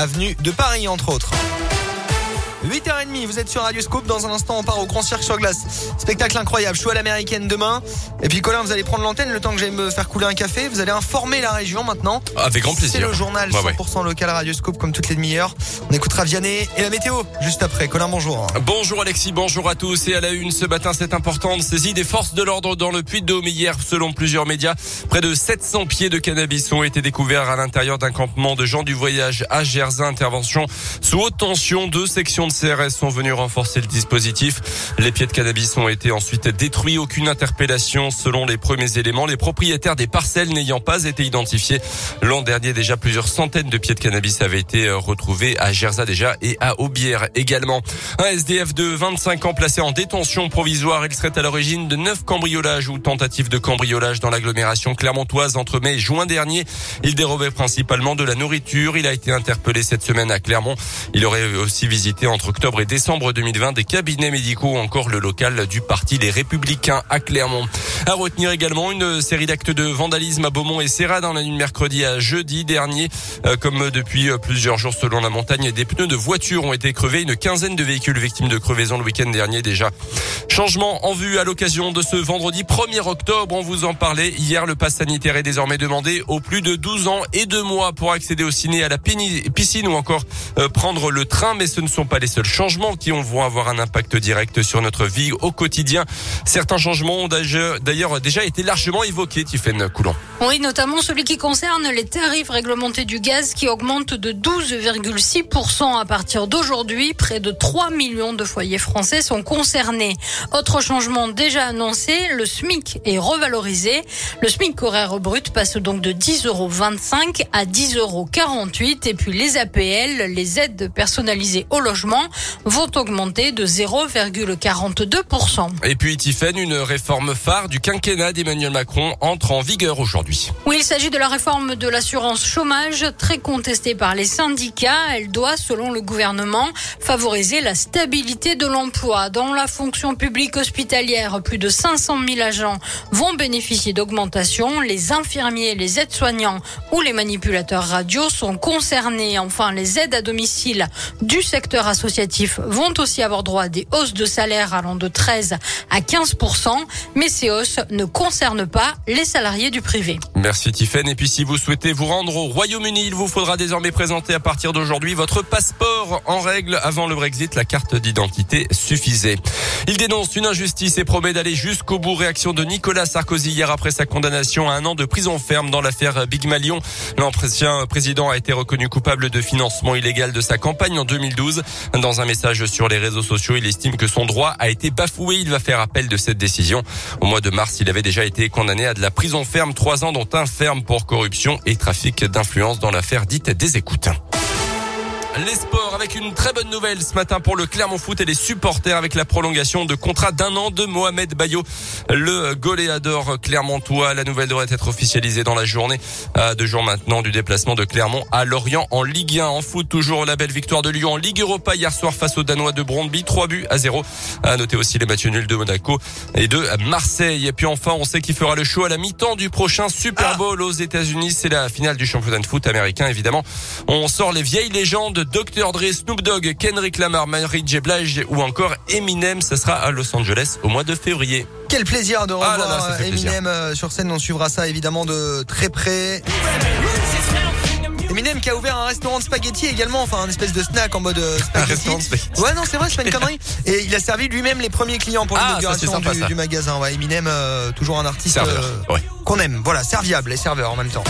avenue de Paris entre autres. 8h30, vous êtes sur Radio Scoop. Dans un instant, on part au Grand Cirque sur glace. Spectacle incroyable. Choix à l'américaine demain. Et puis, Colin, vous allez prendre l'antenne le temps que j'aille me faire couler un café. Vous allez informer la région maintenant. Avec grand plaisir. C'est le journal 100% local Radio Scoop comme toutes les demi-heures. On écoutera Vianney et la météo juste après. Colin, bonjour. Bonjour Alexis, bonjour à tous. Et à la une ce matin, cette importante saisie des forces de l'ordre dans le Puy-de-Dôme hier, selon plusieurs médias. Près de 700 pieds de cannabis ont été découverts à l'intérieur d'un campement de gens du voyage à Gerzin. Intervention sous haute tension. Deux sections de CRS sont venues renforcer le dispositif. Les pieds de cannabis ont été ensuite détruits. Aucune interpellation selon les premiers éléments. Les propriétaires des parcelles n'ayant pas été identifiés. L'an dernier, déjà plusieurs centaines de pieds de cannabis avaient été euh, retrouvés à Gerza déjà et à Aubière également. Un SDF de 25 ans placé en détention provisoire. Il serait à l'origine de neuf cambriolages ou tentatives de cambriolage dans l'agglomération clermontoise entre mai et juin dernier. Il dérobait principalement de la nourriture. Il a été interpellé cette semaine à Clermont. Il aurait aussi visité entre octobre et décembre 2020 des cabinets médicaux ou encore le local du parti des Républicains à Clermont. À retenir également une série d'actes de vandalisme à Beaumont et Serra dans la nuit de mercredi à jeudi dernier. Euh, comme depuis euh, plusieurs jours selon la montagne, des pneus de voitures ont été crevés. Une quinzaine de véhicules victimes de crevaison le week-end dernier déjà. Changement en vue à l'occasion de ce vendredi 1er octobre. On vous en parlait hier. Le pass sanitaire est désormais demandé aux plus de 12 ans et 2 mois pour accéder au ciné, à la piscine ou encore euh, prendre le train. Mais ce ne sont pas les seuls changements qui vont avoir un impact direct sur notre vie au quotidien. Certains changements ont d'ailleurs déjà été largement évoqués, Tiffaine Coulon. Oui, notamment celui qui concerne les tarifs réglementés du gaz qui augmentent de 12,6% à partir d'aujourd'hui. Près de 3 millions de foyers français sont concernés. Autre changement déjà annoncé, le SMIC est revalorisé. Le SMIC horaire brut passe donc de 10,25 euros à 10,48 euros. Et puis les APL, les aides personnalisées au logement, vont augmenté de 0,42%. Et puis Tiffen, une réforme phare du quinquennat d'Emmanuel Macron entre en vigueur aujourd'hui. Oui, il s'agit de la réforme de l'assurance chômage très contestée par les syndicats. Elle doit, selon le gouvernement, favoriser la stabilité de l'emploi. Dans la fonction publique hospitalière, plus de 500 000 agents vont bénéficier d'augmentation. Les infirmiers, les aides-soignants ou les manipulateurs radio sont concernés. Enfin, les aides à domicile du secteur associatif vont aussi avoir droit à des hausses de salaire allant de 13 à 15 mais ces hausses ne concernent pas les salariés du privé. Merci Tiffaine. Et puis si vous souhaitez vous rendre au Royaume-Uni, il vous faudra désormais présenter à partir d'aujourd'hui votre passeport en règle. Avant le Brexit, la carte d'identité suffisait. Il dénonce une injustice et promet d'aller jusqu'au bout. Réaction de Nicolas Sarkozy hier après sa condamnation à un an de prison ferme dans l'affaire Big Malion. L'ancien président a été reconnu coupable de financement illégal de sa campagne en 2012. Dans un message sur les réseaux sociaux, il estime que son droit a été bafoué. Il va faire appel de cette décision. Au mois de mars, il avait déjà été condamné à de la prison ferme, trois ans dont un ferme pour corruption et trafic d'influence dans l'affaire dite des écoutes. Les sports avec une très bonne nouvelle ce matin pour le Clermont Foot et les supporters avec la prolongation de contrat d'un an de Mohamed Bayo, le goléador clermontois. La nouvelle devrait être officialisée dans la journée. À deux jours maintenant du déplacement de Clermont à Lorient en Ligue 1. En foot, toujours la belle victoire de Lyon en Ligue Europa hier soir face aux Danois de Brondby. 3 buts à 0. À noter aussi les matchs nuls de Monaco et de Marseille. Et puis enfin, on sait qui fera le show à la mi-temps du prochain Super Bowl aux États-Unis. C'est la finale du championnat de foot américain, évidemment. On sort les vieilles légendes Dr. Dre, Snoop Dogg, Kendrick Lamar, Mary J. Blige ou encore Eminem. Ça sera à Los Angeles au mois de février. Quel plaisir de ah revoir Eminem euh, sur scène. On suivra ça évidemment de très près. Eminem qui a ouvert un restaurant de spaghettis également, enfin un espèce de snack en mode euh, spaghetti. Ouais non c'est vrai, c'est pas une connerie. Et il a servi lui-même les premiers clients pour ah, l'inauguration du, magasin. Ouais, Eminem, euh, toujours un artiste qu'on aime. Voilà, serviable et serveur en même temps.